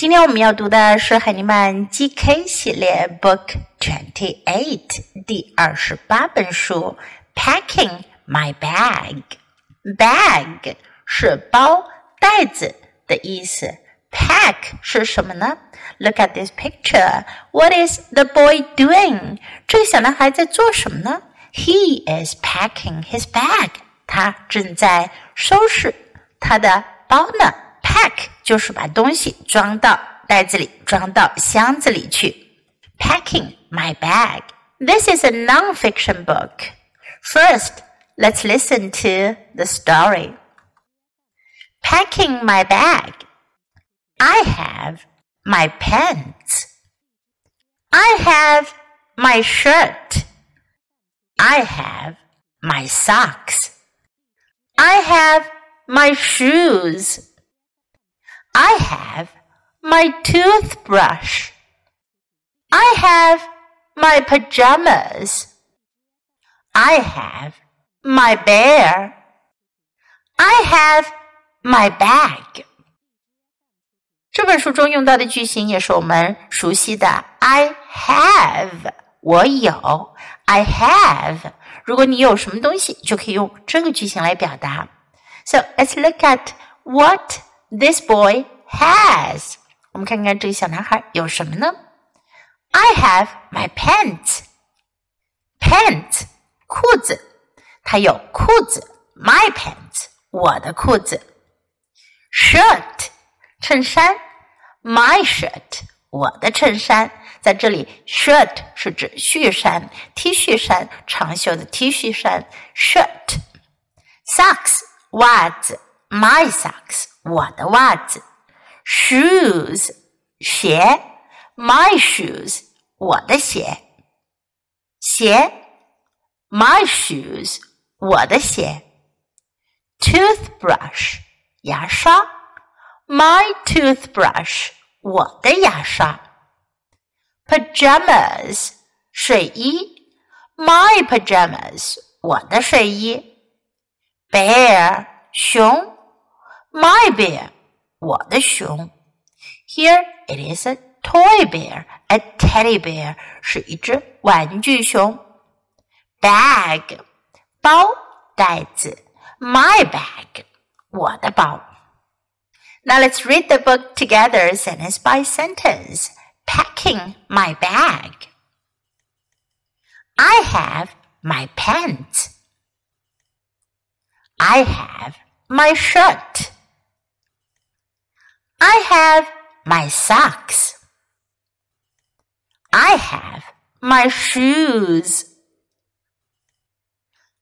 今天我们要读的是海尼曼 GK 系列 Book Twenty Eight 第二十八本书《Packing My Bag》。Bag 是包、袋子的意思。Pack 是什么呢？Look at this picture. What is the boy doing? 这个小男孩在做什么呢？He is packing his bag. 他正在收拾他的包呢。Pack 就是把东西装到袋子里，装到箱子里去。Packing my bag. This is a non-fiction book. First, let's listen to the story. Packing my bag. I have my pants. I have my shirt. I have my socks. I have my shoes. I have my toothbrush. I have my pajamas. I have my bear. I have my bag. 这本书中用到的句型也是我们熟悉的 I have，我有 I have。如果你有什么东西，就可以用这个句型来表达。So let's look at what this boy has。我们看看这个小男孩有什么呢？I have my pants。pants 裤子，他有裤子，my pants 我的裤子。shirt 衬衫，my shirt 我的衬衫。在这里，shirt 是指恤衫，T 恤衫，长袖的 T 恤衫，shirt。socks 袜子 ，my socks 我的袜子；shoes 鞋，my shoes 我的鞋；鞋，my shoes 我的鞋；toothbrush 牙刷，my toothbrush 我的牙刷；pajamas 睡衣，my pajamas 我的睡衣；bear 熊。 my bear，我的熊。Here it is a toy bear, a teddy bear 是一只玩具熊。Bag，包袋子。My bag，我的包。Now let's read the book together, sentence by sentence. Packing my bag. I have my pants. I have my shirt. I have my socks. I have my shoes.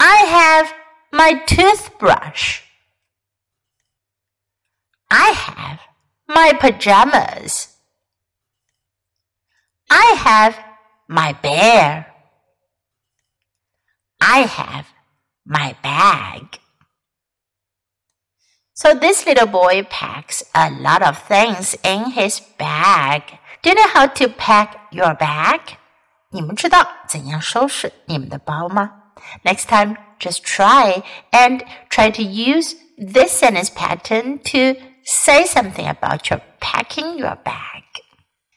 I have my toothbrush. I have my pajamas. I have my bear. I have my bag. So this little boy packs a lot of things in his bag. Do you know how to pack your bag? 你们知道怎样收拾你们的包吗？Next time, just try and try to use this sentence pattern to say something about your packing your bag.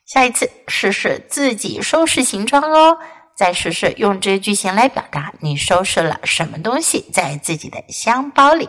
下一次试试自己收拾行装哦，再试试用这句型来表达你收拾了什么东西在自己的箱包里。